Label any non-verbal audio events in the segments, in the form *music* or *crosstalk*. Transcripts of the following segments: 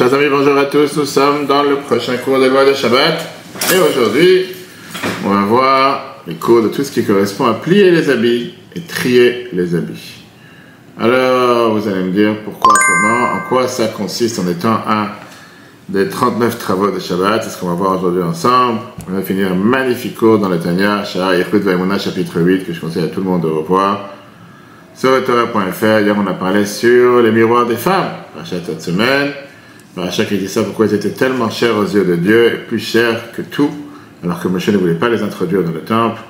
chers amis, bonjour à tous. Nous sommes dans le prochain cours de loi de Shabbat. Et aujourd'hui, on va voir les cours de tout ce qui correspond à plier les habits et trier les habits. Alors, vous allez me dire pourquoi, comment, en quoi ça consiste en étant un des 39 travaux de Shabbat. C'est ce qu'on va voir aujourd'hui ensemble. On va finir un magnifique cours dans le Tanya, Shah Yechud Vaimuna, chapitre 8, que je conseille à tout le monde de revoir. Sur Torah.fr, hier on a parlé sur les miroirs des femmes. Parachat cette semaine. Parachat qui dit ça pourquoi ils étaient tellement chers aux yeux de Dieu et plus chers que tout, alors que Moshe ne voulait pas les introduire dans le temple?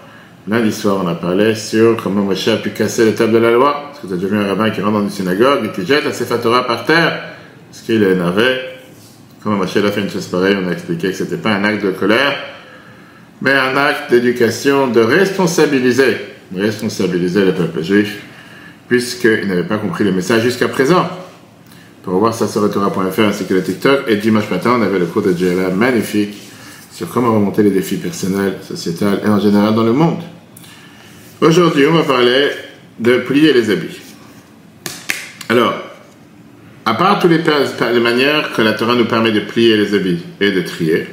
Lundi soir, on a parlé sur comment Moshe a pu casser les tables de la loi. Parce que tu as déjà un rabbin qui rentre dans une synagogue et qui jette la Sefer Torah par terre. Parce qu'il est énervé. Comment Moshe a fait une chose pareille, on a expliqué que c'était pas un acte de colère, mais un acte d'éducation, de responsabiliser, responsabiliser le peuple juif puisqu'ils n'avaient pas compris le message jusqu'à présent. Pour voir ça sur Torah.fr ainsi que le TikTok. Et dimanche matin, on avait le cours de JLA magnifique sur comment remonter les défis personnels, sociétals et en général dans le monde. Aujourd'hui, on va parler de plier les habits. Alors, à part toutes les, manières que la Torah nous permet de plier les habits et de trier,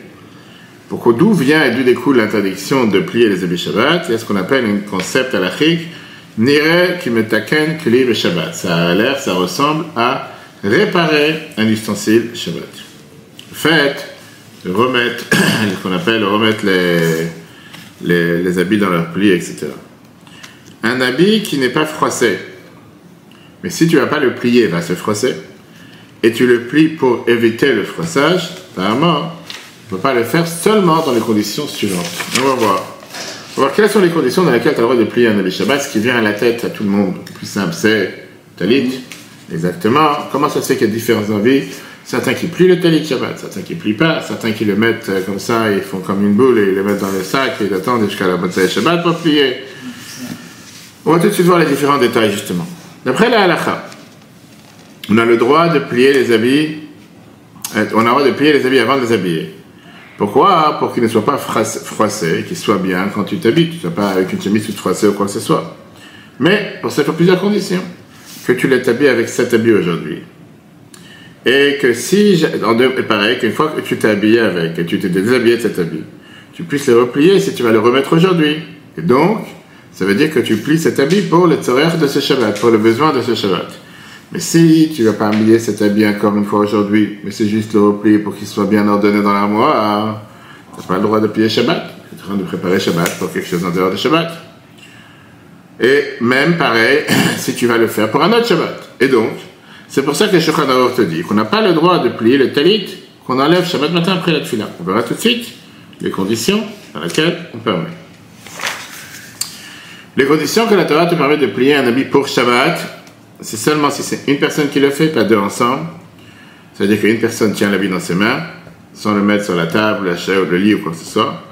pourquoi d'où vient et d'où découle l'interdiction de plier les habits Shabbat? Il y a ce qu'on appelle un concept halachique Nire qui metaken kli Shabbat. Ça a l'air, ça ressemble à réparer un ustensile Shabbat. Fait, remettre, *coughs* qu'on appelle remettre les, les, habits dans leur pli, etc. Un habit qui n'est pas froissé, mais si tu ne vas pas le plier, il va se froisser, et tu le plies pour éviter le froissage, apparemment, tu ne peux pas le faire seulement dans les conditions suivantes. On va voir. Alors, quelles sont les conditions dans lesquelles tu as le droit de plier un habit Shabbat Ce qui vient à la tête à tout le monde, le plus simple, c'est talit. Exactement. Comment ça se fait qu'il y a différents habits Certains qui plient le talit Shabbat, certains qui plient pas, certains qui le mettent euh, comme ça, ils font comme une boule et ils le mettent dans le sac et ils attendent jusqu'à la Motzai Shabbat pour plier. On va tout de suite voir les différents détails justement. D'après la halakha, on a le droit de plier les habits, euh, on a le droit de plier les habits avant de les habiller. Pourquoi? Pour qu'il ne soit pas froissé, qu'il soit bien quand tu t'habilles, tu ne sois pas avec une chemise toute froissée ou quoi que ce soit. Mais pour ça, il faut plusieurs conditions. Que tu t'habilles avec cet habit aujourd'hui. Et que si, pareil, qu'une fois que tu t'es habillé avec, et tu t'es déshabillé de cet habit, tu puisses le replier si tu vas le remettre aujourd'hui. Et donc, ça veut dire que tu plies cet habit pour le tzorer de ce Shabbat, pour le besoin de ce Shabbat. Mais si tu vas pas habiller cet habit encore une fois aujourd'hui, mais c'est juste le replier pour qu'il soit bien ordonné dans l'armoire, tu n'as pas le droit de plier Shabbat. Tu es en train de préparer Shabbat pour quelque chose en dehors de Shabbat. Et même pareil, *coughs* si tu vas le faire pour un autre Shabbat. Et donc, c'est pour ça que Shulchan te dit qu'on n'a pas le droit de plier le talit qu'on enlève Shabbat matin après la tefila. On verra tout de suite les conditions dans lesquelles on permet. Les conditions que la Torah te permet de plier un habit pour Shabbat, c'est seulement si c'est une personne qui le fait, pas deux ensemble. C'est-à-dire qu'une personne tient l'habit dans ses mains, sans le mettre sur la table, la chaise, le lit ou quoi que ce soit.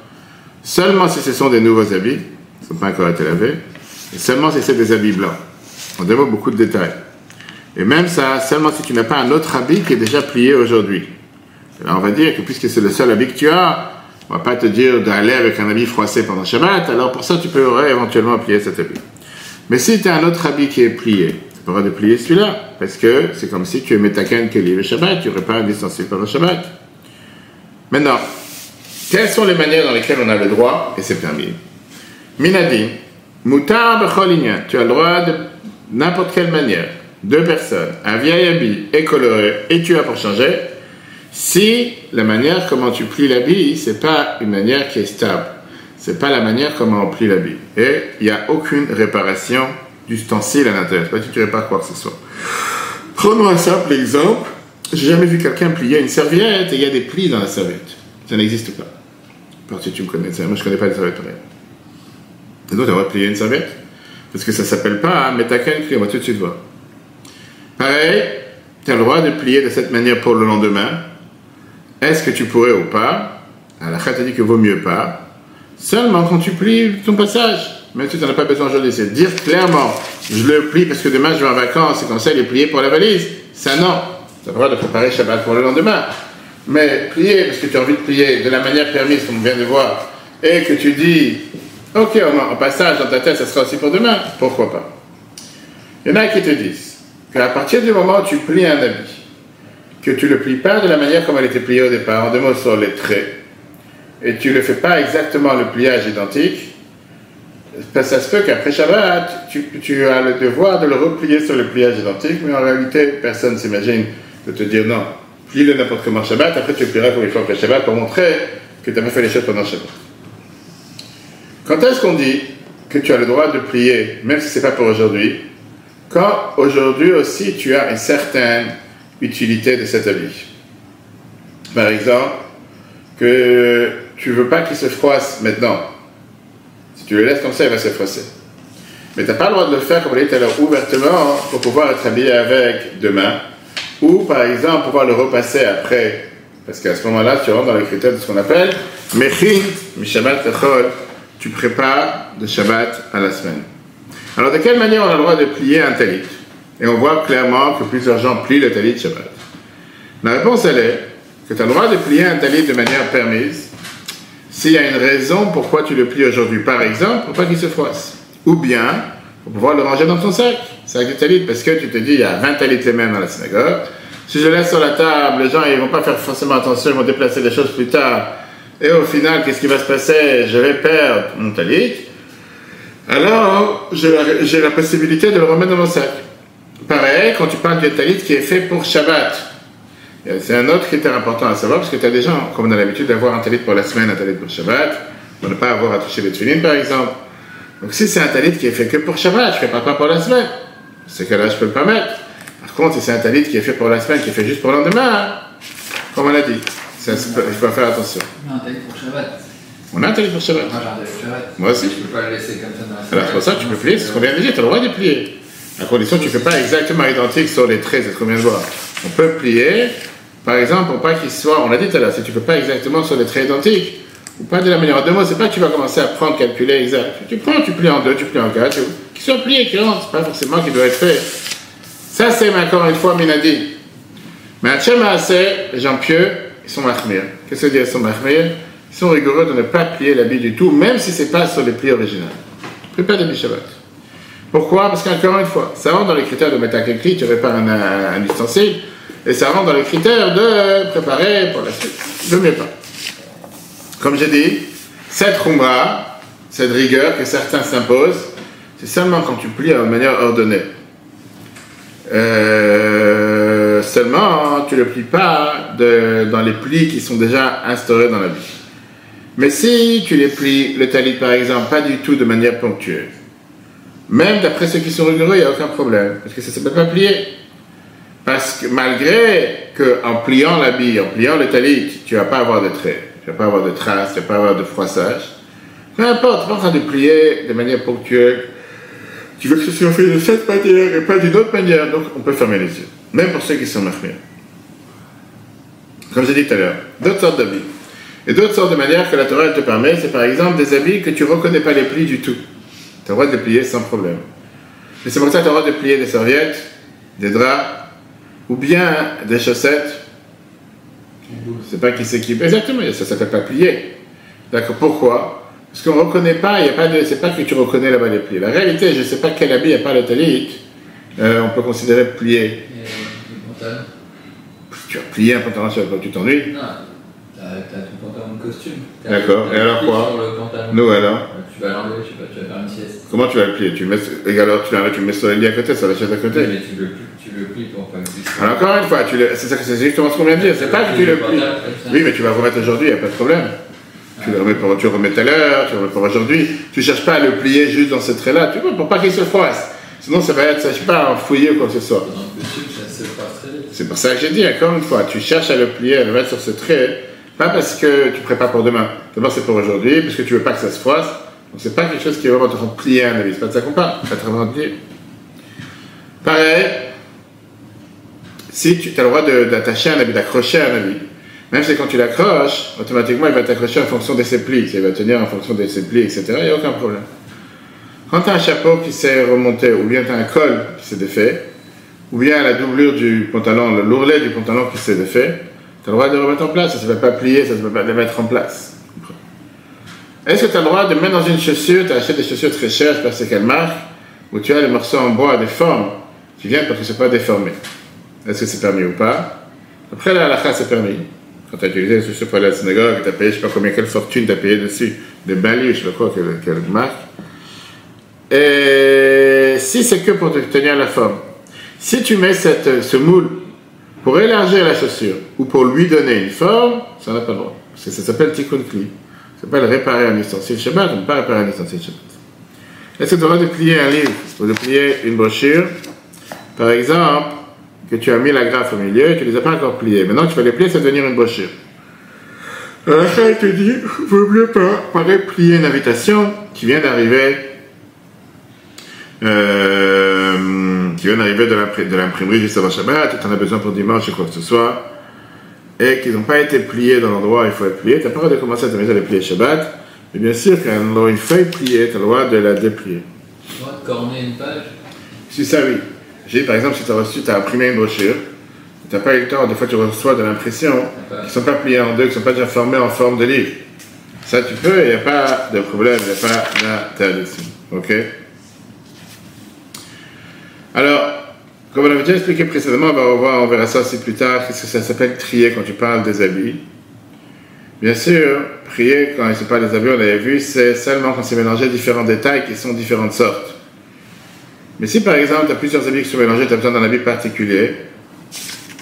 Seulement si ce sont des nouveaux habits, qui ne sont pas encore été lavés. Seulement si c'est des habits blancs. On dévoile beaucoup de détails. Et même ça, seulement si tu n'as pas un autre habit qui est déjà plié aujourd'hui. Alors on va dire que puisque c'est le seul habit que tu as, on va pas te dire d'aller avec un habit froissé pendant Shabbat, alors pour ça tu peux éventuellement plier cet habit. Mais si tu as un autre habit qui est plié, tu de plier celui-là, parce que c'est comme si tu aimais ta canne que le Shabbat, tu n'aurais pas un pour le Shabbat. Maintenant, quelles sont les manières dans lesquelles on a le droit, et c'est permis Minadi, mutar tu as le droit de n'importe quelle manière, deux personnes, un vieil habit et coloré, et tu as pour changer, si la manière comment tu plies l'habit, c'est pas une manière qui est stable. C'est pas la manière comment on plie l'habit. Et il n'y a aucune réparation d'ustensiles à l'intérieur. Pas tu pas quoi que ce soit. Prenons un simple exemple. J'ai jamais vu quelqu'un plier une serviette et il y a des plis dans la serviette. Ça n'existe pas. Parce que tu me connais, moi je connais pas les serviettes. Et donc tu vas plier une serviette Parce que ça s'appelle pas ta pli, on va tout de suite voir. Pareil, tu as le droit de plier de cette manière pour le lendemain. Est-ce que tu pourrais ou pas Alors, la dit que vaut mieux pas. Seulement quand tu plies ton passage même si tu n'en as pas besoin aujourd'hui, c'est dire clairement, je le plie parce que demain je vais en vacances et comme ça il est plié pour la valise. Ça non. Tu as le droit de préparer Shabbat pour le lendemain. Mais plier parce que tu as envie de plier de la manière permise, comme on vient de voir, et que tu dis, ok, en passage dans ta tête, ça sera aussi pour demain, pourquoi pas? Il y en a qui te disent qu'à partir du moment où tu plies un habit, que tu le plies pas de la manière comme elle était pliée au départ, en deux mots sur les traits, et tu le fais pas exactement le pliage identique, ça se peut qu'après Shabbat, tu, as le devoir de le replier sur le pliage identique, mais en réalité, personne s'imagine de te dire non, plie-le n'importe comment Shabbat, après tu le plieras comme il faut après Shabbat pour montrer que tu n'as pas fait les choses pendant Shabbat. Quand est-ce qu'on dit que tu as le droit de plier, même si ce n'est pas pour aujourd'hui, quand aujourd'hui aussi tu as une certaine utilité de cet habit? Par exemple, que tu veux pas qu'il se froisse maintenant. Si tu le laisses comme ça, il va se froisser. Mais tu n'as pas le droit de le faire, comme on dit tout à l'heure, ouvertement pour pouvoir être habillé avec demain. Ou par exemple, pouvoir le repasser après. Parce qu'à ce moment-là, tu rentres dans le critère de ce qu'on appelle Mechin, Mishabat Techol. Tu prépares de Shabbat à la semaine. Alors, de quelle manière on a le droit de plier un talit? Et on voit clairement que plusieurs gens plient le talit Shabbat. La réponse, elle est que tu as le droit de plier un talit de manière permise s'il y a une raison pourquoi tu le plies aujourd'hui. Par exemple, pour pas qu'il se froisse. Ou bien, pour pouvoir le ranger dans ton sac, sac de talit, parce que tu te dis, il y a 20 talits les mêmes dans la synagogue. Si je laisse sur la table, les gens ils vont pas faire forcément attention, ils vont déplacer les choses plus tard. Et au final, qu'est-ce qui va se passer? Je vais perdre mon talit. Alors, j'ai la, possibilité de le remettre dans mon sac. Pareil, quand tu parles du talit qui est fait pour Shabbat. C'est un autre critère important à savoir, parce que tu as des gens, comme on a l'habitude d'avoir un talit pour la semaine, un talit pour Shabbat, pour ne pas avoir à toucher les tefillin, par exemple. Donc si c'est un talit qui est fait que pour Shabbat, je ne fais pas pour la semaine. C'est que là, je peux le permettre. Par contre, si c'est un talit qui est fait pour la semaine, qui est fait juste pour le lendemain, comme on l'a dit, ça, il faut faire attention. Un talit pour Shabbat. On a un talit pour Shabbat. Moi, j'ai un talit pour Shabbat. Moi aussi. Je peux pas le laisser comme ça dans la Alors, c'est pour ça que tu peux plier, c'est ce qu'on vient de dire, tu as le droit de plier. À condition que tu ne fais pas exactement identique sur les traits, c'est ce qu'on vient de voir. On peut plier, par exemple, pour pas qu'il soit, on l'a dit tout à l'heure, si tu ne fais pas exactement sur les traits identiques, ou pas de la manière. Deux mots, c'est pas que tu vas commencer à prendre, calculer exact. Tu prends, tu plies en deux, tu plies en quatre, qu'il soit plié, qu'il rentre, c'est pas forcément qu'il doit être fait. Ça, c'est encore une fois Minadi. Mais à c'est les gens pieux, ils sont mahmir. Qu'est-ce que veut dire, ils sont mahmir Ils sont rigoureux de ne pas plier l'habit du tout, même si c'est pas sur les plis originaux. Prépare des Shabbat. Pourquoi? Parce qu'encore une fois, ça rentre dans les critères de Metakekli, tu répares un, un, ustensile, et ça rentre dans les critères de préparer pour la suite. Ne mets pas. Comme j'ai dit, cette khumra, cette rigueur que certains s'imposent, c'est seulement quand tu plies de manière ordonnée. Euh, seulement, tu ne le plies pas dans les plis qui sont déjà instaurés dans la vie. Mais si tu les plies, le talit par exemple, pas du tout de manière ponctuelle, même d'après ceux qui sont rigoureux, il n'y a aucun problème, parce que ça ne s'appelle pas plier. Parce que malgré qu'en pliant l'habit, en pliant le talit, tu ne vas pas avoir de traits, tu ne vas pas avoir de traces, tu ne vas pas avoir de froissage, peu importe, tu pas en train de plier de manière ponctuelle, tu veux que ce soit fait de cette manière et pas d'une autre manière, donc on peut fermer les yeux, même pour ceux qui sont mahmir. Comme j'ai dit tout à l'heure, d'autres sortes d'habits. Et d'autres sortes de manières que la Torah te permet, c'est par exemple des habits que tu ne reconnais pas les plis du tout. Tu as le droit de les plier sans problème. Et c'est pour ça que tu as le droit de plier des serviettes, des draps, ou bien des chaussettes. C'est pas qui s'équipe. Exactement, ça ne s'appelle pas plier. D'accord, pourquoi? Parce qu'on ne reconnaît pas, il y pas de, c'est pas que tu reconnais là-bas les plis. La réalité, je ne sais pas quel habit, a pas le talit, euh, on peut considérer plié. Tu as plié un pantalon sur lequel tu t'ennuies Non, tu as, ton pantalon de costume. D'accord, et alors quoi sur le pantalon. Nous alors Tu vas l'enlever, je sais pas, tu vas faire une sieste. Comment tu vas le plier? Tu mets, et alors tu, tu le mets sur le lit à côté, sur la chaise à côté? Oui, mais tu le, tu le plies pour pas que Alors encore une fois, tu le, c'est, justement ce qu'on vient de dire, c'est pas que tu le plies. Oui, mais tu vas remettre aujourd'hui, il n'y a pas de problème. Tu le remets pour, tu remets tout à l'heure, tu le remets pour aujourd'hui. Tu ne cherches pas à le plier juste dans ce trait-là, tu vois, pour pas qu'il se froisse. Sinon, ça va être, ça, je sais pas, fouiller ou quoi que ce soit. C'est pour ça que j'ai dit, encore une fois, tu cherches à le plier, à le mettre sur ce trait, pas parce que tu prépares pour demain. D'abord, c'est pour aujourd'hui, parce que tu veux pas que ça se froisse. Donc, c'est pas quelque chose qui va vraiment te faire plier un avis. C'est pas de ça qu'on parle. Ça te vraiment plier. Pareil, si tu as le droit d'attacher un habit, d'accrocher un habit, même si quand tu l'accroches, automatiquement il va t'accrocher en fonction de ses plis, il va tenir en fonction de ses plis, etc. Il n'y a aucun problème. Quand tu as un chapeau qui s'est remonté, ou bien tu as un col qui s'est défait, ou bien la doublure du pantalon, le lourlet du pantalon qui s'est défait, tu as le droit de le remettre en place. Ça ne va pas plier, ça ne va pas le mettre en place. Est-ce que tu as le droit de mettre dans une chaussure, tu acheté des chaussures très chères, je sais quelle marque, où tu as les morceaux en bois des formes qui viennent parce que ce n'est pas déformé Est-ce que c'est permis ou pas? Après, la halakha, c'est permis. Quand tu as utilisé ce pour aller à la synagogue, tu as payé, je ne sais pas combien, quelle fortune tu as payé dessus, des balis, je ne sais pas quoi, quelle, quelle marque. Et si c'est que pour te tenir la forme, si tu mets cette, ce moule pour élargir la chaussure ou pour lui donner une forme, ça n'a pas le droit. Ça s'appelle tikkun kli. Ça s'appelle réparer un ustensile Shabbat, on ne pas réparer un ustensile Shabbat. Est-ce que tu auras de plier un livre ou de plier une brochure? Par exemple, que tu as mis la graffe au milieu et tu ne les as pas encore pliés. Maintenant, tu vas les plier, ça va devenir une brochure. Alors, il te dit, vaut mieux pas, pareil, plier une invitation qui vient d'arriver, euh, qui vient d'arriver de l'impr- de l'imprimerie juste avant Shabbat, tu en as besoin pour dimanche ou quoi que ce soit, et qu'ils n'ont pas été pliés dans l'endroit où il faut être plié, tu n'as pas le droit de commencer à te mettre à les plier Shabbat, mais bien sûr, quand une feuille pliée, tu as le droit de la déplier. Tu vois, de corner une page. Si ça, oui. J'ai par exemple, si tu as reçu, tu as imprimé une brochure, tu n'as pas eu le temps, des fois tu reçois de l'impression, qui ne sont pas pliés en deux, qui ne sont pas déjà formés en forme de livre. Ça, tu peux, il n'y a pas de problème, il n'y a pas d'interdiction. Ok? Alors, comme on avait déjà expliqué précédemment, on va on verra ça aussi plus tard, qu'est-ce que ça s'appelle trier quand tu parles des habits. Bien sûr, prier quand il se parle des habits, on l'avait vu, c'est seulement quand c'est mélangé différents détails qui sont différentes sortes. Mais si par exemple tu as plusieurs habits qui sont mélangés, tu as besoin d'un habit particulier,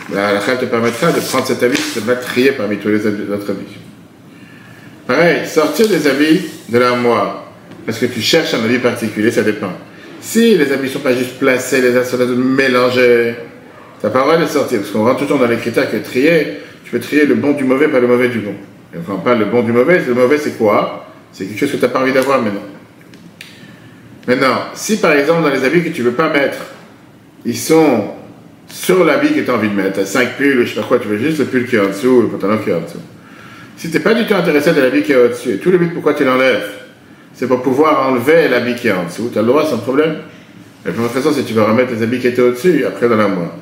ben, la halakha te permettra de prendre cet habit et de le trier parmi tous les habits- autres habits. Pareil, sortir des habits de l'armoire, parce que tu cherches un habit particulier, ça dépend. Si les habits ne sont pas juste placés les uns sur les autres, pas le droit de sortir, parce qu'on rentre toujours dans les critères que trier, tu peux trier le bon du mauvais, pas le mauvais du bon. Et on parle le bon du mauvais, le mauvais c'est quoi? C'est quelque chose que tu n'as pas envie d'avoir maintenant. Maintenant, si par exemple dans les habits que tu ne veux pas mettre, ils sont sur l'habit que tu as envie de mettre, as 5 pulls, je sais pas quoi, tu veux juste le pull qui est en dessous, le pantalon qui est en dessous. Si tu n'es pas du tout intéressé de l'habit qui est au-dessus, et tout le but pourquoi tu l'enlèves, c'est pour pouvoir enlever l'habit qui est en dessous, tu as le droit sans problème. La première façon, c'est que tu vas remettre les habits qui étaient au-dessus, après dans l'armoire.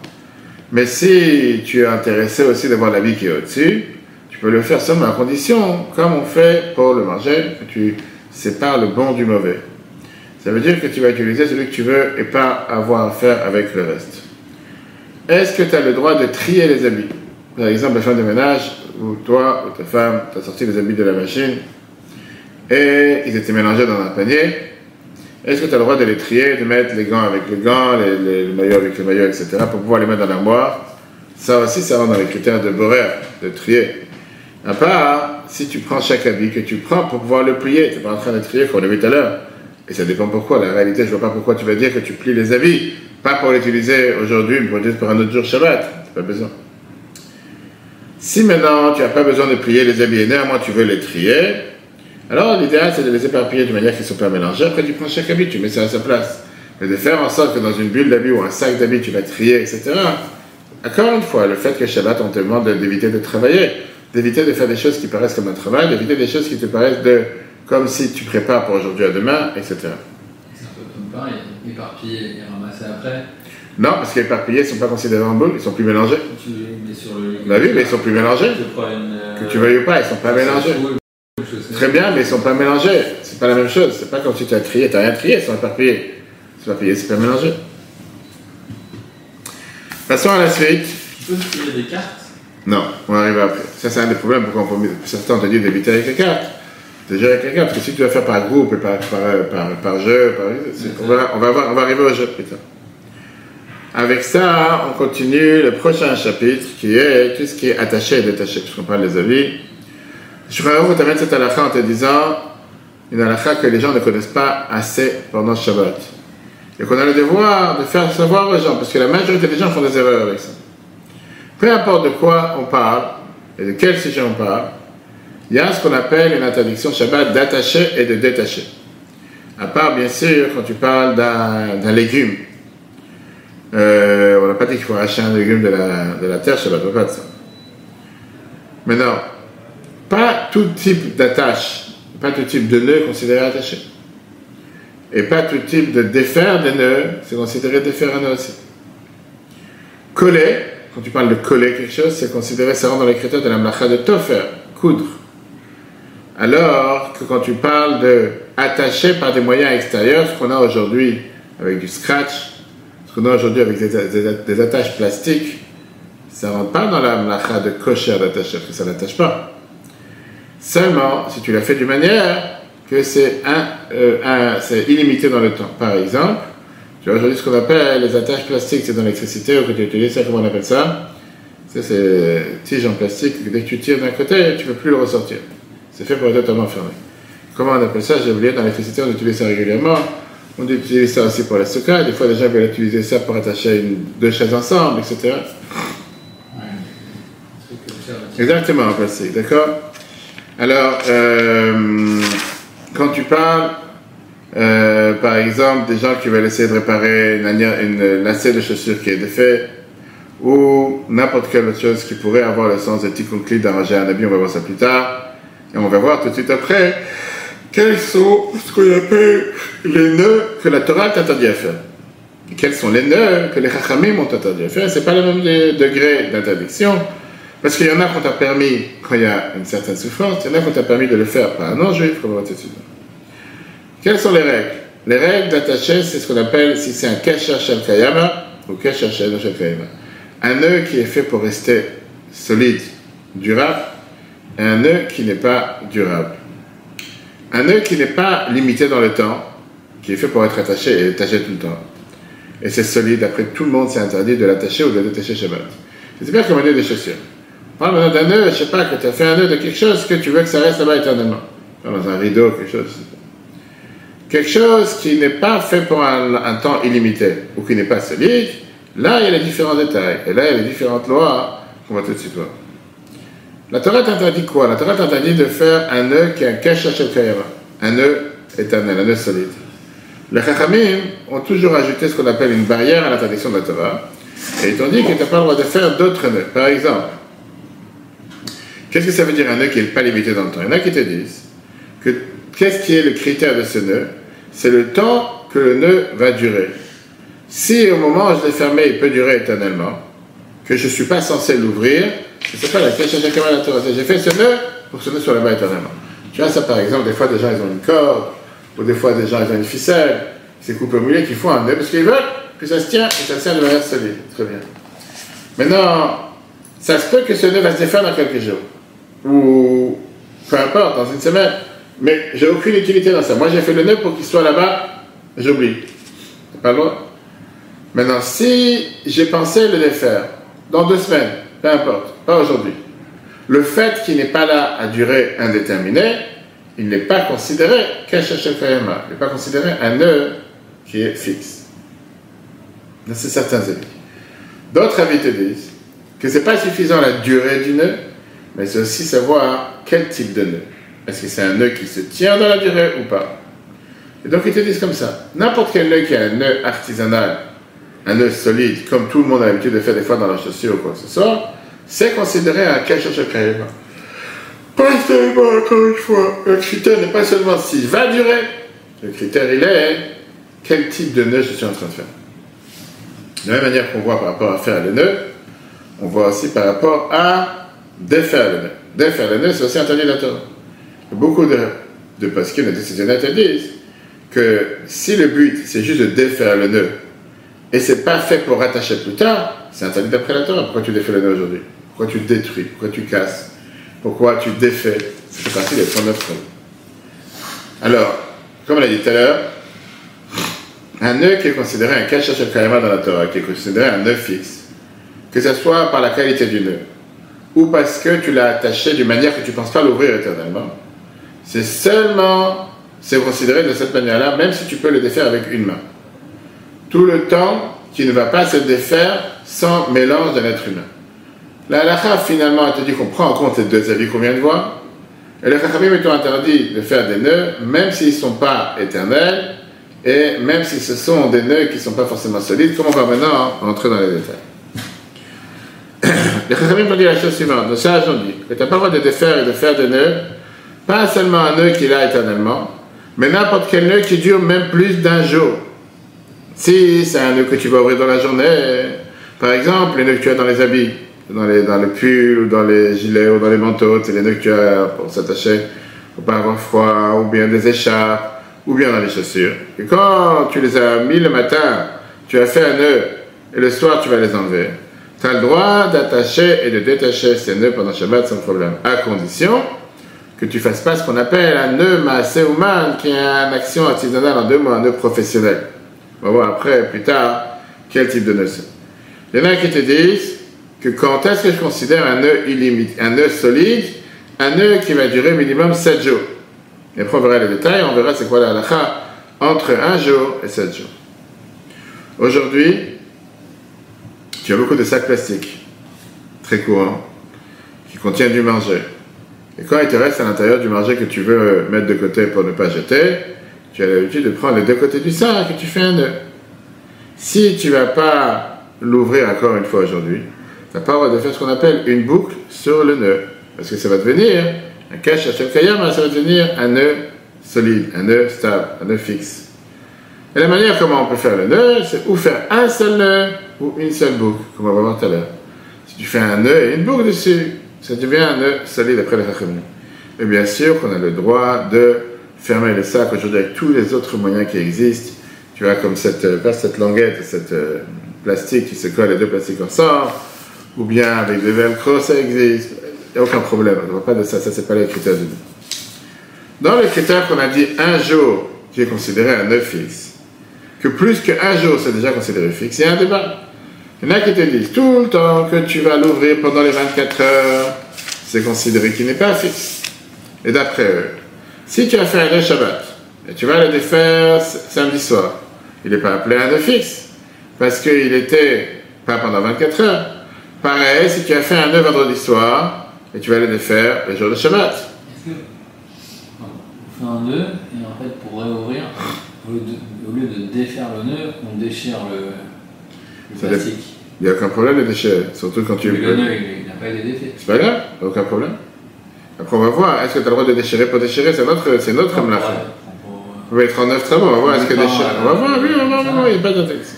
Mais si tu es intéressé aussi d'avoir l'habit qui est au-dessus, tu peux le faire seulement à condition, comme on fait pour le manger, que tu sépares le bon du mauvais. Ça veut dire que tu vas utiliser celui que tu veux et pas avoir à faire avec le reste. Est-ce que tu as le droit de trier les habits? Par exemple, la femme de ménage, ou toi, ou ta femme, tu as sorti les habits de la machine et ils étaient mélangés dans un panier. Est-ce que tu as le droit de les trier, de mettre les gants avec les gants, les, les, le maillot avec le maillot, etc., pour pouvoir les mettre dans l'armoire? Ça aussi, ça rentre dans les critères de Borer, de trier. À part, si tu prends chaque habit que tu prends pour pouvoir le plier, tu n'es pas en train de trier, comme on l'a vu tout à l'heure. Et ça dépend pourquoi. La réalité, je ne vois pas pourquoi tu vas dire que tu plies les habits. Pas pour l'utiliser aujourd'hui, mais l'utiliser pour un autre jour Shabbat. Tu pas besoin. Si maintenant tu n'as pas besoin de plier les habits et néanmoins tu veux les trier, alors l'idéal c'est de les éparpiller de manière qu'ils ne sont pas mélangés. Après tu prends chaque habit, tu mets ça à sa place. Mais de faire en sorte que dans une bulle d'habits ou un sac d'habits tu vas trier, etc. Encore une fois, le fait que Shabbat on te demande d'éviter de travailler, d'éviter de faire des choses qui paraissent comme un travail, d'éviter des choses qui te paraissent de comme si tu prépares pour aujourd'hui à demain, etc. C'est un peu comme pareil, éparpiller et ramasser après. Non, parce qu'éparpillés ne sont pas considérés en boule, ils sont plus mélangés. Tu les mets sur le. On a vu, mais ils sont plus mélangés. Une. euh, Que tu veuilles ou pas, ils ne sont pas mélangés. Très bien, mais ils ne sont pas mélangés. C'est pas la même chose. C'est pas comme si tu as trié, tu n'as rien trié, ils sont éparpillés. C'est pas payé, c'est pas mélangé. Passons à la suite. Tu peux tirer des cartes Non, on va arriver après. Ça, c'est un des problèmes pourquoi on peut, certains te disent d'éviter avec les cartes. Gérer avec les cartes. Parce que si tu vas faire par groupe et par, par, par, par jeu, on, va, on, va voir- on va arriver au jeu plus tard. Avec ça, on continue le prochain chapitre qui est tout ce qui est attaché et détaché, puisqu'on parle des habits. Que tu amènes cette halakha en te disant une halakha que les gens ne connaissent pas assez pendant Shabbat. Et qu'on a le devoir de faire savoir aux gens, parce que la majorité des gens font des erreurs avec ça. Peu importe de quoi on parle, et de quel sujet on parle, il y a ce qu'on appelle une interdiction Shabbat d'attacher et de détacher. À part, bien sûr, quand tu parles d'un légume. Euh, on n'a pas dit qu'il faut arracher un légume de la, de la terre Shabbat, on ne pas de ça. Maintenant, pas tout type d'attache, pas tout type de nœud considéré attaché. Et pas tout type de défaire des nœuds, c'est considéré défaire un nœud aussi. Coller, quand tu parles de coller quelque chose, c'est considéré, ça rentre dans les critères de la mlacha de tofer, coudre. Alors que quand tu parles de attacher par des moyens extérieurs, ce qu'on a aujourd'hui avec du scratch, ce qu'on a aujourd'hui avec des, attaches plastiques, ça rentre pas dans la mlacha de kosher d'attacher, parce que ça n'attache pas. Seulement, si tu l'as fait d'une manière que c'est un, euh, c'est illimité dans le temps. Par exemple, tu vois aujourd'hui ce qu'on appelle les attaches plastiques, c'est dans l'électricité, ou que tu utilises ça, comment on appelle ça? C'est ces tiges en plastique, dès que tu tires d'un côté, tu ne peux plus le ressortir. C'est fait pour être totalement fermé. Comment on appelle ça? J'ai oublié, dans l'électricité, on utilise ça régulièrement. On utilise ça aussi pour la stockage. Des fois, les gens veulent utiliser ça pour attacher une, deux chaises ensemble, etc. Exactement, en plastique, d'accord? Alors, euh, quand tu parles, euh, par exemple, des gens qui veulent essayer de réparer une, une lacet de chaussure qui est défait, ou n'importe quelle autre chose qui pourrait avoir le sens de tikkun d'arranger un habit, on va voir ça plus tard. Et on va voir tout de suite après quels sont ce qu'on appelle les nœuds que la Torah t'interdit à faire. Quels sont les nœuds que les Chachamim ont interdit à faire? Ce n'est pas le même degré d'interdiction, parce qu'il y en a qu'on t'a permis quand il y a une certaine souffrance, il y en a qu'on t'a permis de le faire par un non-juif, comme on. Quelles sont les règles? Les règles d'attacher, c'est ce qu'on appelle, si c'est un kesha shel kayama, ou kesha shel kayama, un nœud qui est fait pour rester solide, durable, et un nœud qui n'est pas durable. Un nœud qui n'est pas limité dans le temps, qui est fait pour être attaché et attaché tout le temps. Et c'est solide, après tout le monde s'est interdit de l'attacher ou de l'attacher Shabbat. C'est bien comme un nœud de chaussures. Parle d'un nœud, je sais pas, que tu as fait un nœud de quelque chose que tu veux que ça reste là-bas éternellement. Dans un rideau, quelque chose. Quelque chose qui n'est pas fait pour un, un, temps illimité ou qui n'est pas solide, là il y a les différents détails. Et là il y a les différentes lois qu'on va tout de suite voir. La Torah t'interdit quoi? La Torah t'interdit de faire un nœud qui est un cache un nœud éternel, un nœud solide. Les Chachamim ont toujours ajouté ce qu'on appelle une barrière à l'interdiction de la Torah, et ils t'ont dit que tu n'as pas le droit de faire d'autres nœuds. Par exemple, qu'est-ce que ça veut dire un nœud qui n'est pas limité dans le temps? Il y en a qui te disent que qu'est-ce qui est le critère de ce nœud? C'est le temps que le nœud va durer. Si au moment où je l'ai fermé, il peut durer éternellement, que je ne suis pas censé l'ouvrir, c'est pas la question de la Torah. J'ai fait ce nœud pour que ce nœud soit là-bas éternellement. Tu vois ça par exemple, des fois des gens ils ont une corde, ou des fois des gens ils ont une ficelle, c'est coupé au milieu qui font un nœud parce qu'ils veulent que ça se tient et ça se tient de manière solide. Très bien. Maintenant, ça se peut que ce nœud va se défaire dans quelques jours. Ou peu importe, dans une semaine. Mais j'ai aucune utilité dans ça. Moi j'ai fait le nœud pour qu'il soit là-bas, j'oublie. Pas loin. Maintenant, si j'ai pensé le défaire dans deux semaines, peu importe, pas aujourd'hui. Le fait qu'il n'est pas là à durée indéterminée, il n'est pas considéré qu'un Il n'est pas considéré un nœud qui est fixe. C'est certains avis. D'autres avis te disent que ce n'est pas suffisant la durée du nœud, mais c'est aussi savoir quel type de nœud. Est-ce que c'est un nœud qui se tient dans la durée ou pas? Et donc ils te disent comme ça. N'importe quel nœud qui a un nœud artisanal, un nœud solide, comme tout le monde a l'habitude de faire des fois dans la chaussure ou quoi que ce soit, c'est considéré un cache Shekhaïma. Pas seulement, encore une fois, le critère n'est pas seulement s'il va durer, le critère il est quel type de nœud je suis en train de faire. De la même manière qu'on voit par rapport à faire le nœud, on voit aussi par rapport à défaire le nœud. Défaire le nœud, c'est aussi interdit la Torah. Beaucoup de, de décisionnaires te disent que si le but c'est juste de défaire le nœud et c'est pas fait pour rattacher plus tard, c'est interdit d'après la Torah. Pourquoi tu défais le nœud aujourd'hui? Pourquoi tu détruis? Pourquoi tu casses? Pourquoi tu défais? C'est partie des 39 Alors, comme on l'a dit tout à l'heure, un nœud qui est considéré un cache dans la Torah, qui est considéré un nœud fixe, que ce soit par la qualité du nœud, ou parce que tu l'as attaché d'une manière que tu ne penses pas l'ouvrir éternellement, c'est seulement, c'est considéré de cette manière-là, même si tu peux le défaire avec une main tout le temps qui ne va pas se défaire sans mélange d'un être humain. La halakha, finalement, elle dit qu'on prend en compte les deux avis qu'on vient de voir. Et les chachamim étant interdit de faire des nœuds, même s'ils ne sont pas éternels, et même si ce sont des nœuds qui ne sont pas forcément solides, comme on va maintenant entrer dans les détails? Les chachamim ont dit la chose suivante. Nos sages ont dit que tu n'as pas le droit de défaire et de faire des nœuds, pas seulement un nœud qui là éternellement, mais n'importe quel nœud qui dure même plus d'un jour. Si c'est un nœud que tu vas ouvrir dans la journée, par exemple, les nœuds que tu as dans les habits, dans, les, dans le pull, ou dans les gilets, ou dans les manteaux, c'est les nœuds que tu as pour s'attacher, pour pas avoir froid, ou bien des écharpes, ou bien dans les chaussures. Et quand tu les as mis le matin, tu as fait un nœud, et le soir tu vas les enlever. Tu as le droit d'attacher et de détacher ces nœuds pendant Shabbat sans problème, à condition que tu fasses pas ce qu'on appelle un nœud maaseuman, qui est une action artisanale en deux mots, un nœud professionnel. On va voir après, plus tard, quel type de nœud c'est. Il y en a qui te disent que quand est-ce que je considère un nœud illimité, un nœud solide, un nœud qui va durer minimum 7 jours. Et après on verra les détails, on verra c'est quoi la halakha entre un jour et 7 jours. Aujourd'hui, tu as beaucoup de sacs plastiques, très courants, qui contiennent du manger. Et quand il te reste à l'intérieur du manger que tu veux mettre de côté pour ne pas jeter, tu as l'habitude de prendre les deux côtés du sac et tu fais un nœud. Si tu ne vas pas l'ouvrir encore une fois aujourd'hui, tu n'as pas le droit de faire ce qu'on appelle une boucle sur le nœud. Parce que ça va devenir un cache à Kayama, ça va devenir un nœud solide, un nœud stable, un nœud fixe. Et la manière comment on peut faire le nœud, c'est ou faire un seul nœud ou une seule boucle, comme on va voir tout à l'heure. Si tu fais un nœud et une boucle dessus, ça devient un nœud solide après le Chachamim. Et bien sûr qu'on a le droit de fermer le sac aujourd'hui avec tous les autres moyens qui existent. Tu vois, comme cette, euh, cette languette, cette euh, plastique qui se colle, les deux plastiques ensemble, ou bien avec des velcro, ça existe. Il n'y a aucun problème, on ne voit pas de ça, ça c'est pas les critères du Dans les critères qu'on a dit un jour qui est considéré un nœud fixe, que plus qu'un jour c'est déjà considéré fixe, il un débat. Il y en a qui te disent tout le temps que tu vas l'ouvrir pendant les 24 heures, c'est considéré qu'il n'est pas fixe. Et d'après eux, si tu as fait un Shabbat et tu vas le défaire samedi soir, il n'est pas appelé un nœud fixe parce qu'il était pas pendant 24 heures. Pareil, si tu as fait un nœud vendredi soir et tu vas le défaire le jour de Shabbat. On fait un nœud et en fait pour réouvrir, au lieu de, au lieu de défaire le nœud, on déchire le, le plastique. Il n'y a aucun problème de déchirer, surtout quand tu Mais le nœud, il n'a pas été défait. C'est pas grave, aucun problème. Après, on va voir, est-ce que tu as le droit de déchirer pour déchirer? C'est notre, c'est notre amlacha. pour- On va être en 9 travaux, on va voir est-ce que déchirer. On va voir, oui, on va voir, on va il n'y a pas d'interdiction.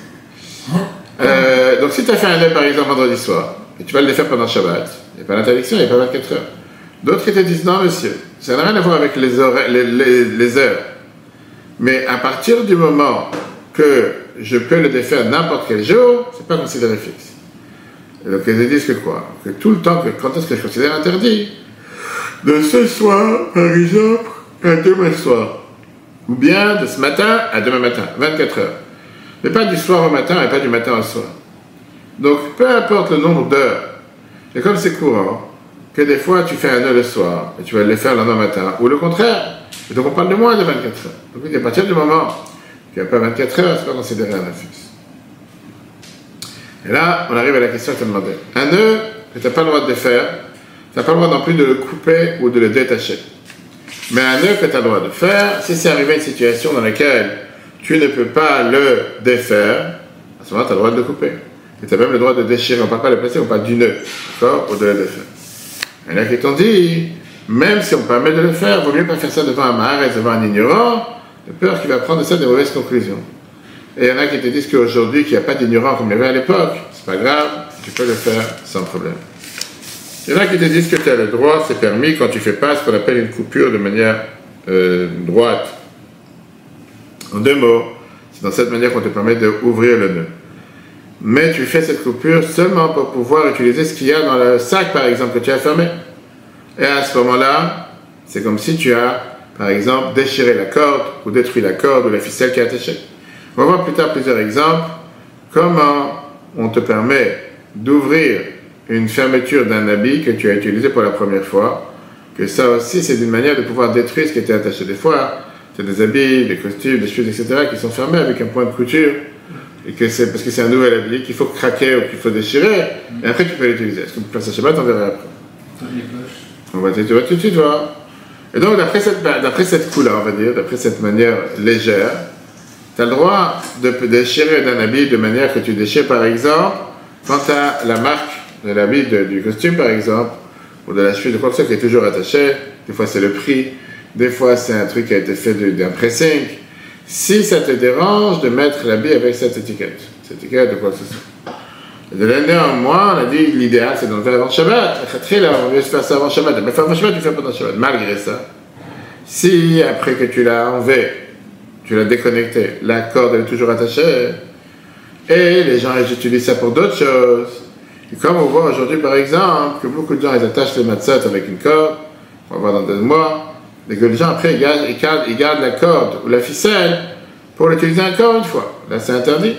Euh, donc, si tu as fait un nœud par exemple vendredi soir, et tu vas le défaire pendant Shabbat, il n'y a pas d'interdiction, il n'y a pas 24 heures. D'autres qui te disent non, monsieur, ça n'a rien à voir avec les, horaires- les, les- les heures. Mais à partir du moment que je peux le défaire n'importe quel jour, c'est pas considéré fixe. Et donc ils disent que quoi? Que tout le temps, que quand est-ce que je considère interdit? De ce soir, par exemple, à demain soir. Ou bien de ce matin à demain matin, 24 heures. Mais pas du soir au matin et pas du matin au soir. Donc peu importe le nombre d'heures, et comme c'est courant, que des fois tu fais un nœud le soir et tu vas le faire le lendemain matin, ou le contraire. Et donc on parle de moins de 24 heures. Donc à partir du moment qu'il n'y a pas 24 heures, c'est pas considéré un fixe. Et là, on arrive à la question que tu demandé. Un nœud que tu n'as pas le droit de défaire, tu n'as pas le droit non plus de le couper ou de le détacher. Mais un nœud que tu as le droit de faire, si c'est arrivé une situation dans laquelle tu ne peux pas le défaire, à ce moment-là, tu as le droit de le couper. Et tu as même le droit de déchirer. On ne parle pas de le placer, on parle du nœud, d'accord Ou de le défaire. Il y en a qui t'ont dit, même si on permet de le faire, il vaut mieux pas faire ça devant un marais, devant un ignorant, de peur qu'il va prendre de ça des mauvaises conclusions. Et il y en a qui te disent qu'aujourd'hui, qu'il n'y a pas d'ignorants comme il y avait à l'époque, c'est pas grave, tu peux le faire sans problème. Il y en a qui te disent que tu as le droit, c'est permis quand tu fais pas ce qu'on appelle une coupure de manière euh, droite. En deux mots, c'est dans cette manière qu'on te permet d'ouvrir le nœud. Mais tu fais cette coupure seulement pour pouvoir utiliser ce qu'il y a dans le sac, par exemple, que tu as fermé. Et à ce moment-là, c'est comme si tu as, par exemple, déchiré la corde ou détruit la corde ou la ficelle qui est attachée. On va voir plus tard plusieurs exemples. Comment on te permet d'ouvrir une fermeture d'un habit que tu as utilisé pour la première fois. Que ça aussi, c'est une manière de pouvoir détruire ce qui était attaché. Des fois, c'est des habits, des costumes, des choses, etc., qui sont fermés avec un point de couture. Et que c'est parce que c'est un nouvel habit qu'il faut craquer ou qu'il faut déchirer. Et après, tu peux l'utiliser. Est-ce que tu peux faire ça Shabbat On verra après. On va tu vas tout de suite voir. Et donc, d'après cette, d'après cette couleur, on va dire, d'après cette manière légère, tu as le droit de déchirer d'un habit de manière que tu déchires, par exemple, quand tu as la marque de l'habit du costume, par exemple, ou de la cheville, de quoi que ce soit qui est toujours attaché. Des fois, c'est le prix. Des fois, c'est un truc qui a été fait d'un pressing. Si ça te dérange de mettre l'habit avec cette étiquette, cette étiquette de quoi que ce soit. Et de là, néanmoins, on a dit l'idéal c'est d'en faire avant Shabbat. Là, on mieux se faire ça avant Shabbat. Mais faire avant Shabbat, tu fais pendant Shabbat. Malgré ça, si après que tu l'as enlevé, tu l'as déconnecté, la corde est toujours attachée, et les gens ils utilisent ça pour d'autres choses, comme on voit aujourd'hui, par exemple, que beaucoup de gens ils attachent les matzot avec une corde, on va voir dans deux mois, que les gens après ils gardent, ils gardent, la corde ou la ficelle pour l'utiliser encore une fois. Là, c'est interdit.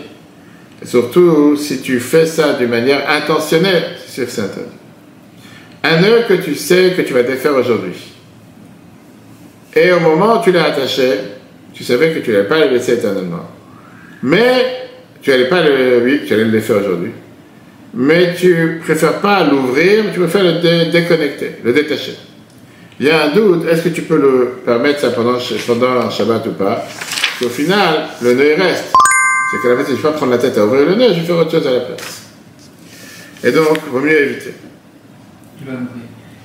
Et surtout, si tu fais ça d'une manière intentionnelle, c'est sûr que interdit. Un nœud que tu sais que tu vas défaire aujourd'hui. Et au moment où tu l'as attaché, tu savais que tu n'allais pas le laisser éternellement. Mais tu n'allais pas le, oui, tu allais le défaire aujourd'hui. Mais tu préfères pas l'ouvrir, tu préfères le déconnecter, le détacher. Il y a un doute, est-ce que tu peux le permettre ça pendant, pendant un Shabbat ou pas? Au final, le nœud reste. C'est qu'à la fin, je ne vais pas prendre la tête à ouvrir le nœud, je vais faire autre chose à la place. Et donc, il vaut mieux éviter.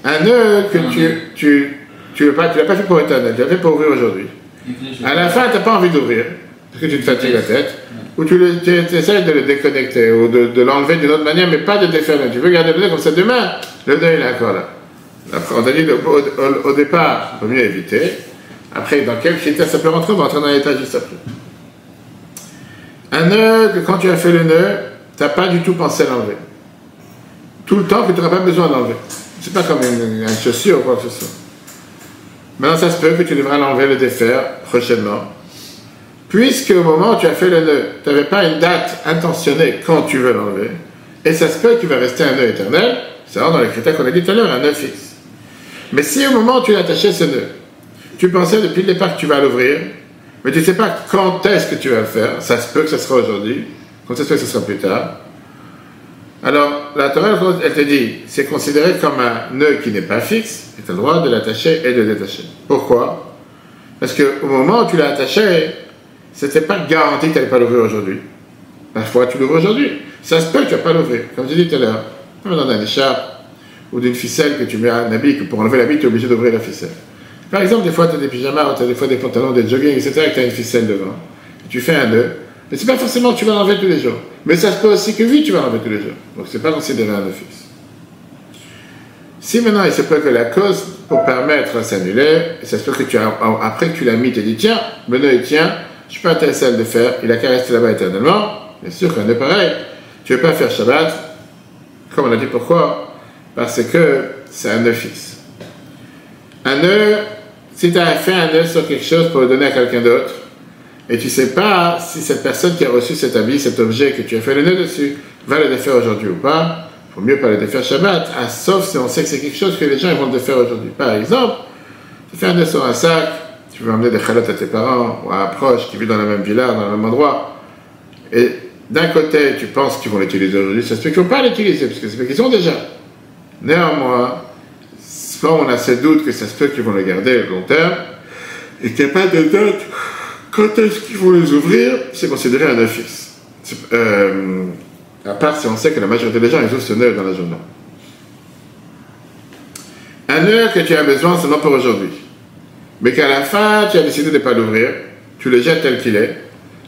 Un nœud que tu, tu, tu l'as pas, pas fait pour éternel, tu l'as fait pour ouvrir aujourd'hui. À la fin, tu n'as pas envie d'ouvrir, parce que tu te fatigues la tête, ou tu, essaies de le déconnecter, ou de, l'enlever d'une autre manière, mais pas de défaire le nœud. Tu veux garder le nœud comme ça demain, le nœud il est encore là. On a dit au, départ, il vaut mieux éviter. Après, dans quel critère ça peut rentrer On va rentrer dans l'état juste après. Un nœud quand tu as fait le nœud, tu n'as pas du tout pensé à l'enlever. Tout le temps que tu n'auras pas besoin d'enlever. C'est pas comme une, chaussure ou quoi que ce soit. Maintenant, ça se peut que tu devras l'enlever, le défaire prochainement. Puisque au moment où tu as fait le nœud, tu n'avais pas une date intentionnée quand tu veux l'enlever, et ça se peut que tu vas rester un nœud éternel, c'est dans les critères qu'on a dit tout à l'heure, un nœud fixe. Mais si au moment où tu attachais ce nœud, tu pensais depuis le départ que tu vas l'ouvrir, mais tu ne sais pas quand est-ce que tu vas le faire, ça se peut que ce sera aujourd'hui, quand ça se peut que ce sera plus tard. Alors, la Torah, elle te dit, c'est considéré comme un nœud qui n'est pas fixe, et tu as le droit de l'attacher et de le détacher. Pourquoi? Parce qu'au moment où tu l'as attaché, ce n'était pas garanti que tu n'allais pas l'ouvrir aujourd'hui. Parfois, tu l'ouvres aujourd'hui. Ça se peut que tu ne vas pas l'ouvrir. Comme je dit tout à l'heure, dans un écharpe, ou d'une ficelle que tu mets à un habit, que pour enlever l'habit, tu es obligé d'ouvrir la ficelle. Par exemple, des fois, tu as des pyjamas, des fois des pantalons, des jogging, etc., et tu as une ficelle devant. tu fais un nœud. Mais c'est pas forcément que tu vas l'enlever tous les jours. Mais ça se peut aussi que oui, tu vas l'enlever tous les jours. Donc, c'est pas considéré un fixe. Si maintenant il se peut que la cause pour permettre s'annuler, ça se peut que tu as, après que tu l'as mis, tu dit tiens, le nœud il tient, je suis pas intéressé à le faire, il a qu'à rester là-bas éternellement. Bien sûr qu'un nœud pareil, tu veux pas faire Shabbat, comme on a dit pourquoi parce que c'est un fixe. Un nœud, si tu as fait un nœud sur quelque chose pour le donner à quelqu'un d'autre, et tu ne sais pas si cette personne qui a reçu cet habit, cet objet que tu as fait le nœud dessus, va le défaire aujourd'hui ou pas, il faut mieux pas le défaire Shabbat, ah, sauf si on sait que c'est quelque chose que les gens vont défaire aujourd'hui. Par exemple, tu fais un nœud sur un sac, tu veux emmener des chalotes à tes parents ou à un proche qui vit dans la même villa, dans le même endroit, et d'un côté, tu penses qu'ils vont l'utiliser aujourd'hui, ça se peut qu'ils ne vont pas l'utiliser, parce que c'est qu'ils ont déjà. Néanmoins, soit on a ces doutes que ça se peut qu'ils vont les garder à long terme, et qu'il n'y a pas de date quand est-ce qu'ils vont les ouvrir, c'est considéré un office. Euh, à part si on sait que la majorité des gens, ils ouvrent ce dans la journée. Un nœud que tu as besoin seulement pour aujourd'hui, mais qu'à la fin, tu as décidé de ne pas l'ouvrir, tu le jettes tel qu'il est,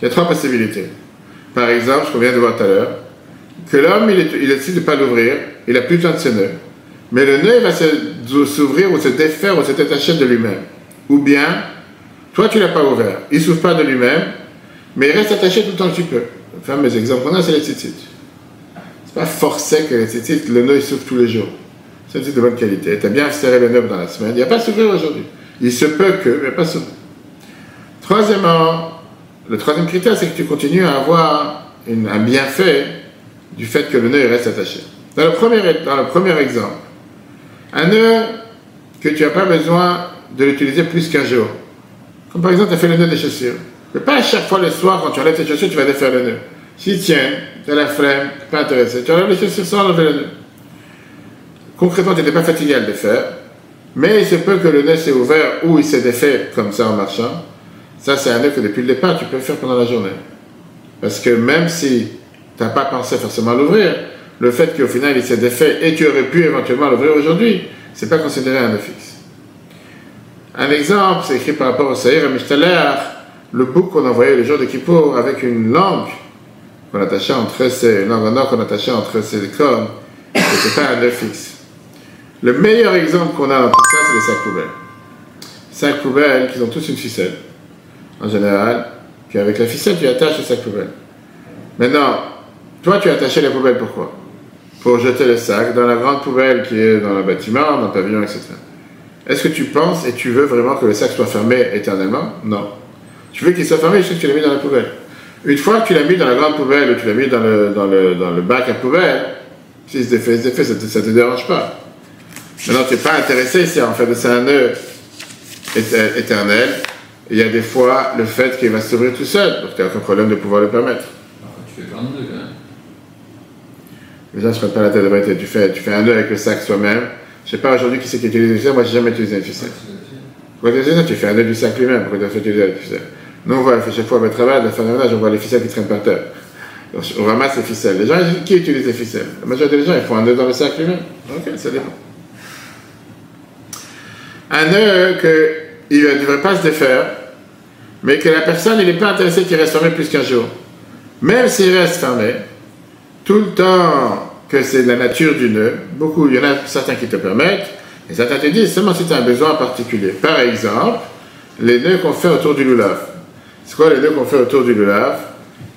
il y a trois possibilités. Par exemple, je viens de voir tout à l'heure, que l'homme, il, décide de ne pas l'ouvrir, il n'a plus besoin de ce nœud. Mais le nœud va s'ouvrir ou se défaire ou se détacher de lui-même. Ou bien, toi, tu ne l'as pas ouvert. Il ne s'ouvre pas de lui-même, mais il reste attaché tout le temps que tu peux. Le fameux exemple qu'on a, c'est les tzitzit. Ce n'est pas forcé que les tzitzit, le nœud, il s'ouvre tous les jours. C'est un de bonne qualité. Tu as bien serré le nœud dans la semaine. Il n'y a pas s'ouvrir aujourd'hui. Il se peut que, mais pas s'ouvrir. Troisièmement, le troisième critère, c'est que tu continues à avoir un bienfait du fait que le nœud reste attaché. Dans le premier, dans le premier exemple, un nœud que tu n'as pas besoin de l'utiliser plus qu'un jour. Comme par exemple, tu as fait le nœud des chaussures. Mais pas à chaque fois le soir, quand tu enlèves tes chaussures, tu vas défaire le nœud. S'il tient, tu as la flemme, pas intéressé, tu enlèves les chaussures sans enlever le nœud. Concrètement, tu n'étais pas fatigué à le défaire, mais il se peut que le nœud s'est ouvert ou il s'est défait comme ça en marchant. Ça, c'est un nœud que depuis le départ, tu peux faire pendant la journée. Parce que même si tu n'as pas pensé forcément à l'ouvrir, le fait qu'au final il s'est défait et tu aurais pu éventuellement l'ouvrir aujourd'hui, c'est pas considéré un fixe. Un exemple, c'est écrit par rapport au Saïr Mishtaler, le bouc qu'on envoyait le jour de Kippour avec une langue qu'on attachait entre ses, une langue en qu'on attachait entre ses cornes, c'était pas un œuf fixe. Le meilleur exemple qu'on a tout ça, c'est les sacs poubelles. Sacs poubelles qui ont tous une ficelle, en général, puis avec la ficelle, tu attaches le sac poubelle. Maintenant, toi, tu as attaché la poubelle, pourquoi? Pour jeter le sac dans la grande poubelle qui est dans le bâtiment, dans le pavillon, etc. Est-ce que tu penses et tu veux vraiment que le sac soit fermé éternellement? Non. Tu veux qu'il soit fermé jusqu'à ce que tu l'as mis dans la poubelle. Une fois que tu l'as mis dans la grande poubelle ou tu l'as mis dans le, dans, le, dans le bac à poubelle, si c'est fait, fait, ça ne te, dérange pas. Maintenant, tu n'es pas intéressé, c'est en fait c'est un nœud éternel. il y a des fois le fait qu'il va s'ouvrir tout seul, donc tu n'as aucun problème de pouvoir le permettre. tu fais quand. Mais là, je ne pas la tête de tu fais, tu fais un nœud avec le sac soi-même. Je ne sais pas aujourd'hui qui c'est qui utilise une ficelle, moi j'ai jamais utilisé une ficelle. Pourquoi tu fais Tu fais un nœud du sac lui-même, pourquoi tu as fait utiliser la ficelle Nous, on voit chaque fois à notre travail, la fin de ménage, on voit les ficelles qui traînent par terre. Donc, on ramasse les ficelles. Les gens, qui utilisent les ficelles? La majorité des gens, ils font un nœud dans le sac lui-même. Ok, ça dépend. Un nœud qu'il ne devrait pas se défaire, mais que la personne, il n'est pas intéressé qu'il reste fermé plus qu'un jour. Même s'il reste fermé, tout le temps que c'est la nature du nœud, beaucoup, il y en a certains qui te permettent, et certains te disent seulement si tu as un besoin particulier. Par exemple, les nœuds qu'on fait autour du lulav. C'est quoi les nœuds qu'on fait autour du lulav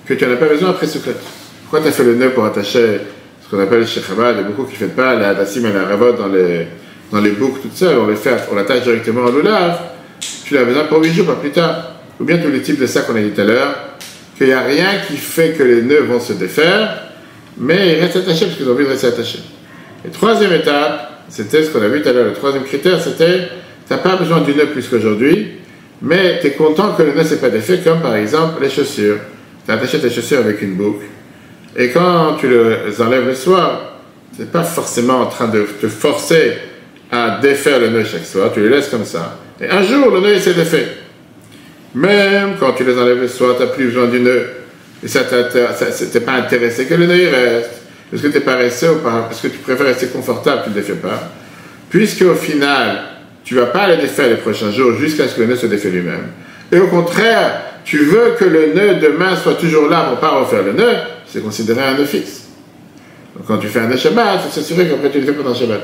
Que tu n'en as pas besoin après souklet. Pourquoi tu as fait le nœud pour attacher ce qu'on appelle le shechabad Il y a beaucoup qui ne font pas la, cime et la rabot dans les, dans les boucles toutes seules. On les fait, on l'attache directement au lulav. Tu l'as besoin pour 8 jours, pas plus tard. Ou bien tous les types de sacs qu'on a dit tout à l'heure, qu'il n'y a rien qui fait que les nœuds vont se défaire mais ils restent attachés parce qu'ils ont envie de rester attachés. Et troisième étape, c'était ce qu'on a vu tout à l'heure, le troisième critère, c'était, tu n'as pas besoin du nœud plus qu'aujourd'hui, mais tu es content que le nœud s'est pas défait, comme par exemple les chaussures. Tu as attaché tes chaussures avec une boucle, et quand tu les enlèves le soir, n'es pas forcément en train de te forcer à défaire le nœud chaque soir, tu les laisses comme ça. Et un jour, le nœud s'est défait. Même quand tu les enlèves le soir, tu n'as plus besoin du nœud et ça t'es pas intéressé que le nez reste? Est-ce que tu es paresseux ou pas Est-ce que tu préfères rester confortable, tu ne le défais pas? Puisque au final, tu ne vas pas le défaire les prochains jours jusqu'à ce que le nœud se défait lui-même. Et au contraire, tu veux que le nœud demain soit toujours là pour ne pas refaire le nœud, c'est considéré un nœud fixe. Donc quand tu fais un nœud Shabbat, tu s'assurer qu'après tu le fais pendant Shabbat.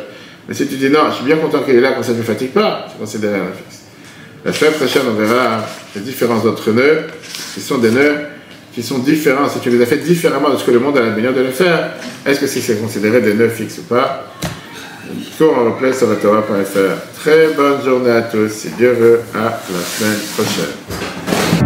Mais si tu dis non, je suis bien content qu'il est là, comme ça ne me fatigue pas, c'est considéré un nœud fixe. La semaine prochaine, on verra les différences d'autres nœuds, qui sont des nœuds qui sont différents, si tu les as fait différemment de ce que le monde a l'habitude de le faire, est-ce que c'est considéré des nœuds fixes ou pas Cours en replay sur la Torah.fr. Très bonne journée à tous, si Dieu veut, à la semaine prochaine.